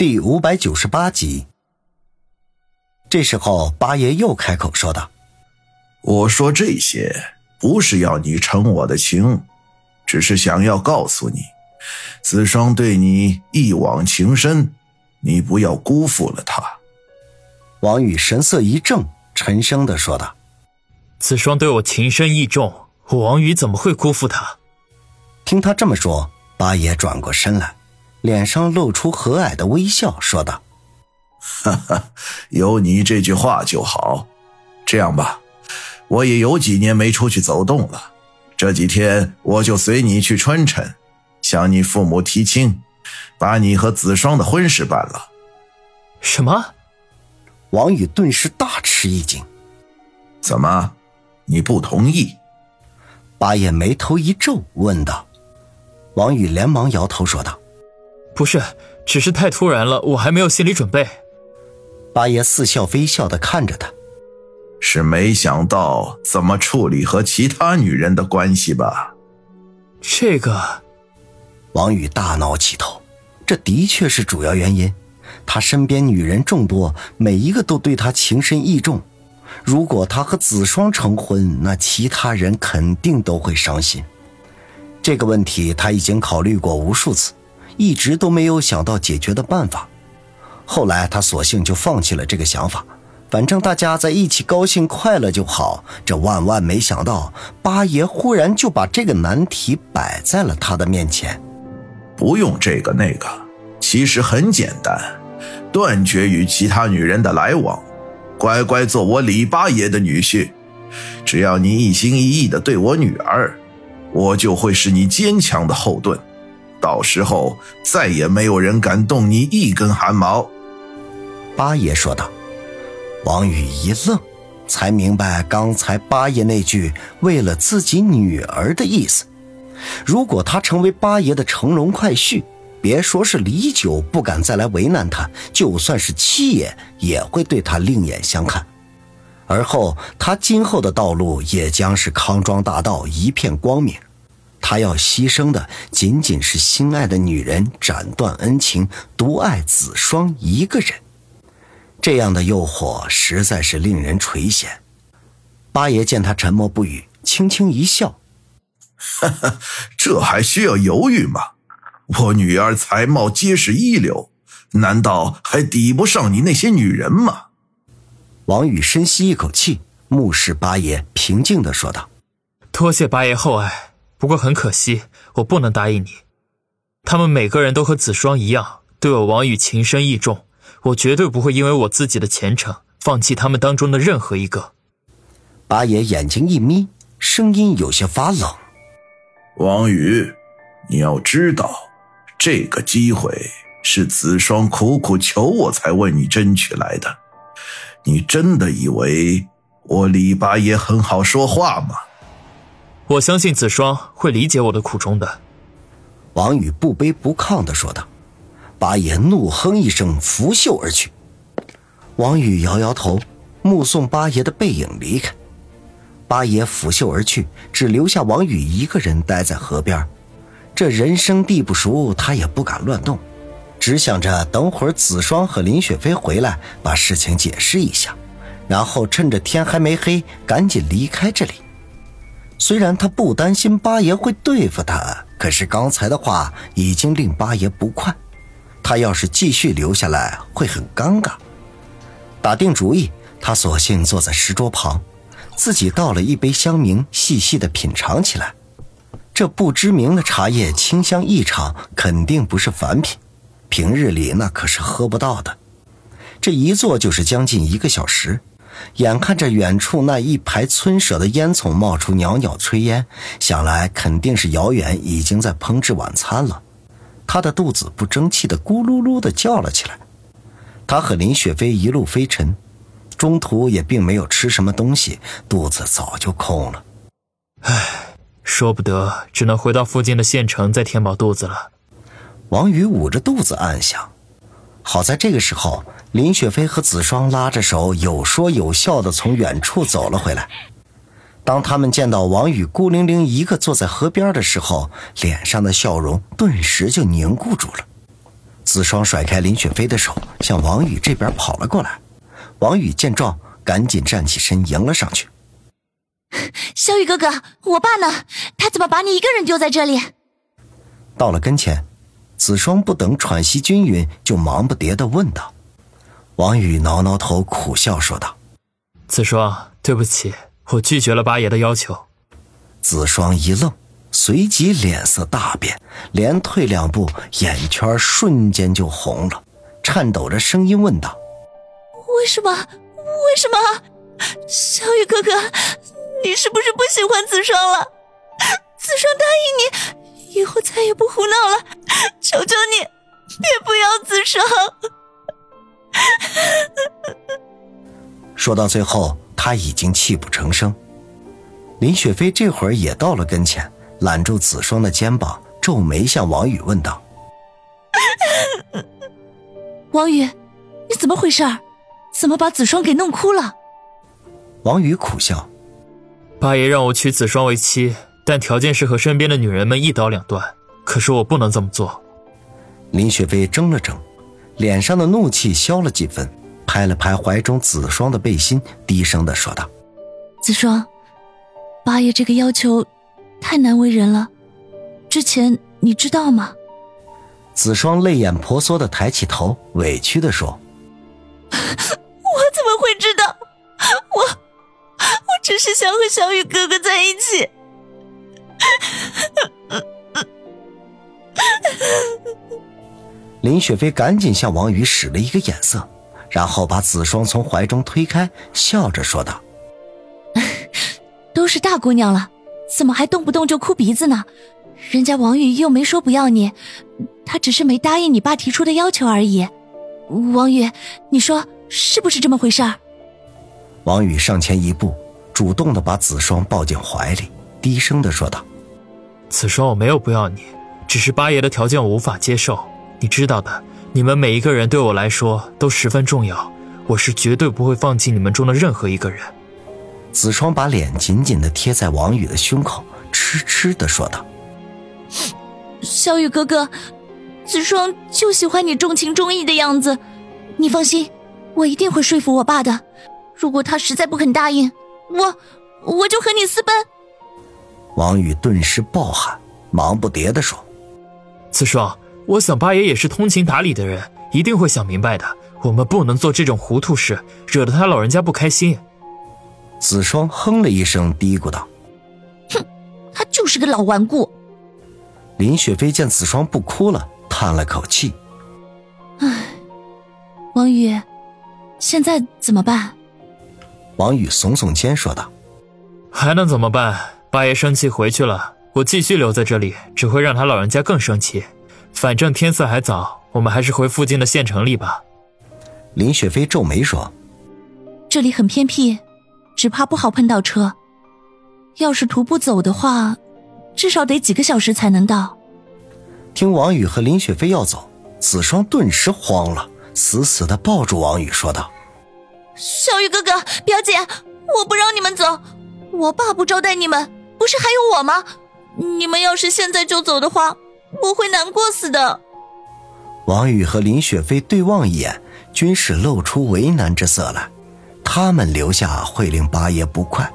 第五百九十八集。这时候，八爷又开口说道：“我说这些不是要你成我的情，只是想要告诉你，子双对你一往情深，你不要辜负了他。”王宇神色一正，沉声的说道：“子双对我情深意重，我王宇怎么会辜负他？”听他这么说，八爷转过身来。脸上露出和蔼的微笑，说道：“哈哈，有你这句话就好。这样吧，我也有几年没出去走动了，这几天我就随你去春城，向你父母提亲，把你和子双的婚事办了。”什么？王宇顿时大吃一惊。怎么，你不同意？八爷眉头一皱，问道。王宇连忙摇头说道。不是，只是太突然了，我还没有心理准备。八爷似笑非笑的看着他，是没想到怎么处理和其他女人的关系吧？这个，王宇大闹起头，这的确是主要原因。他身边女人众多，每一个都对他情深意重。如果他和子双成婚，那其他人肯定都会伤心。这个问题他已经考虑过无数次。一直都没有想到解决的办法，后来他索性就放弃了这个想法，反正大家在一起高兴快乐就好。这万万没想到，八爷忽然就把这个难题摆在了他的面前。不用这个那个，其实很简单，断绝与其他女人的来往，乖乖做我李八爷的女婿。只要你一心一意的对我女儿，我就会是你坚强的后盾。到时候再也没有人敢动你一根汗毛。”八爷说道。王宇一愣，才明白刚才八爷那句“为了自己女儿”的意思。如果他成为八爷的乘龙快婿，别说是李九不敢再来为难他，就算是七爷也会对他另眼相看。而后他今后的道路也将是康庄大道一片光明。他要牺牲的仅仅是心爱的女人，斩断恩情，独爱子双一个人。这样的诱惑实在是令人垂涎。八爷见他沉默不语，轻轻一笑：“哈哈，这还需要犹豫吗？我女儿才貌皆是一流，难道还抵不上你那些女人吗？”王宇深吸一口气，目视八爷，平静的说道：“多谢八爷厚爱。”不过很可惜，我不能答应你。他们每个人都和子双一样，对我王宇情深意重，我绝对不会因为我自己的前程放弃他们当中的任何一个。八爷眼睛一眯，声音有些发冷：“王宇，你要知道，这个机会是子双苦苦求我才为你争取来的。你真的以为我李八爷很好说话吗？”我相信子双会理解我的苦衷的。王宇不卑不亢的说道。八爷怒哼一声，拂袖而去。王宇摇摇头，目送八爷的背影离开。八爷拂袖而去，只留下王宇一个人待在河边。这人生地不熟，他也不敢乱动，只想着等会儿子双和林雪飞回来，把事情解释一下，然后趁着天还没黑，赶紧离开这里。虽然他不担心八爷会对付他，可是刚才的话已经令八爷不快。他要是继续留下来，会很尴尬。打定主意，他索性坐在石桌旁，自己倒了一杯香茗，细细的品尝起来。这不知名的茶叶清香异常，肯定不是凡品，平日里那可是喝不到的。这一坐就是将近一个小时。眼看着远处那一排村舍的烟囱冒出袅袅炊烟，想来肯定是姚远已经在烹制晚餐了。他的肚子不争气的咕噜噜的叫了起来。他和林雪飞一路飞尘，中途也并没有吃什么东西，肚子早就空了。唉，说不得，只能回到附近的县城再填饱肚子了。王宇捂着肚子暗想。好在这个时候，林雪飞和子双拉着手，有说有笑的从远处走了回来。当他们见到王宇孤零零一个坐在河边的时候，脸上的笑容顿时就凝固住了。子双甩开林雪飞的手，向王宇这边跑了过来。王宇见状，赶紧站起身迎了上去。小雨哥哥，我爸呢？他怎么把你一个人丢在这里？到了跟前，子双不等喘息均匀，就忙不迭的问道。王宇挠挠头，苦笑说道：“子双，对不起，我拒绝了八爷的要求。”子双一愣，随即脸色大变，连退两步，眼圈瞬间就红了，颤抖着声音问道：“为什么？为什么？小雨哥哥？”你是不是不喜欢子双了？子双答应你，以后再也不胡不要子双。说到最后，他已经泣不成声。林雪飞这会儿也到了跟前，揽住子双的肩膀，皱眉向王宇问道：“ 王宇，你怎么回事？怎么把子双给弄哭了？”王宇苦笑。八爷让我娶子双为妻，但条件是和身边的女人们一刀两断。可是我不能这么做。林雪飞怔了怔，脸上的怒气消了几分，拍了拍怀中子双的背心，低声的说道：“子双，八爷这个要求太难为人了。之前你知道吗？”子双泪眼婆娑的抬起头，委屈的说：“ 我怎么会知道？我我……”只是想和小雨哥哥在一起。林雪飞赶紧向王宇使了一个眼色，然后把子双从怀中推开，笑着说道：“都是大姑娘了，怎么还动不动就哭鼻子呢？人家王宇又没说不要你，他只是没答应你爸提出的要求而已。王宇，你说是不是这么回事？”王宇上前一步。主动的把子双抱进怀里，低声的说道：“子双，我没有不要你，只是八爷的条件我无法接受。你知道的，你们每一个人对我来说都十分重要，我是绝对不会放弃你们中的任何一个人。”子双把脸紧紧的贴在王宇的胸口，痴痴的说道：“小雨哥哥，子双就喜欢你重情重义的样子，你放心，我一定会说服我爸的。如果他实在不肯答应。”我我就和你私奔！王宇顿时暴汗，忙不迭的说：“子双，我想八爷也是通情达理的人，一定会想明白的。我们不能做这种糊涂事，惹得他老人家不开心。”子双哼了一声，嘀咕道：“哼，他就是个老顽固。”林雪飞见子双不哭了，叹了口气：“唉，王宇，现在怎么办？”王宇耸耸肩说道：“还能怎么办？八爷生气回去了，我继续留在这里，只会让他老人家更生气。反正天色还早，我们还是回附近的县城里吧。”林雪飞皱眉说：“这里很偏僻，只怕不好碰到车。要是徒步走的话，至少得几个小时才能到。”听王宇和林雪飞要走，子双顿时慌了，死死的抱住王宇说道。小雨哥哥，表姐，我不让你们走，我爸不招待你们，不是还有我吗？你们要是现在就走的话，我会难过死的。王宇和林雪飞对望一眼，均是露出为难之色来。他们留下会令八爷不快，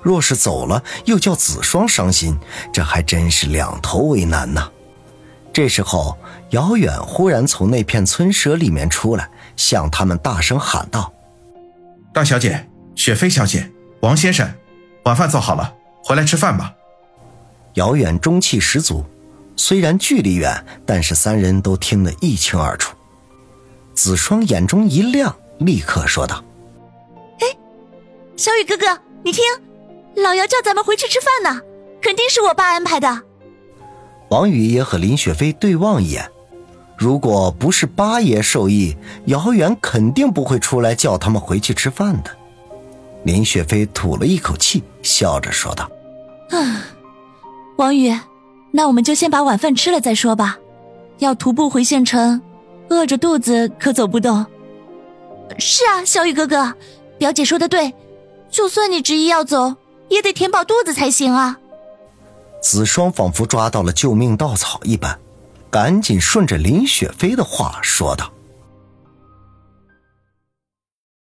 若是走了，又叫子双伤心，这还真是两头为难呐。这时候，姚远忽然从那片村舍里面出来，向他们大声喊道。大小姐，雪飞小姐，王先生，晚饭做好了，回来吃饭吧。姚远中气十足，虽然距离远，但是三人都听得一清二楚。子双眼中一亮，立刻说道：“哎，小雨哥哥，你听，老姚叫咱们回去吃饭呢，肯定是我爸安排的。”王宇也和林雪飞对望一眼。如果不是八爷授意，姚远肯定不会出来叫他们回去吃饭的。林雪飞吐了一口气，笑着说道：“啊，王宇，那我们就先把晚饭吃了再说吧。要徒步回县城，饿着肚子可走不动。”是啊，小雨哥哥，表姐说的对，就算你执意要走，也得填饱肚子才行啊。子双仿佛抓到了救命稻草一般。赶紧顺着林雪飞的话说道：“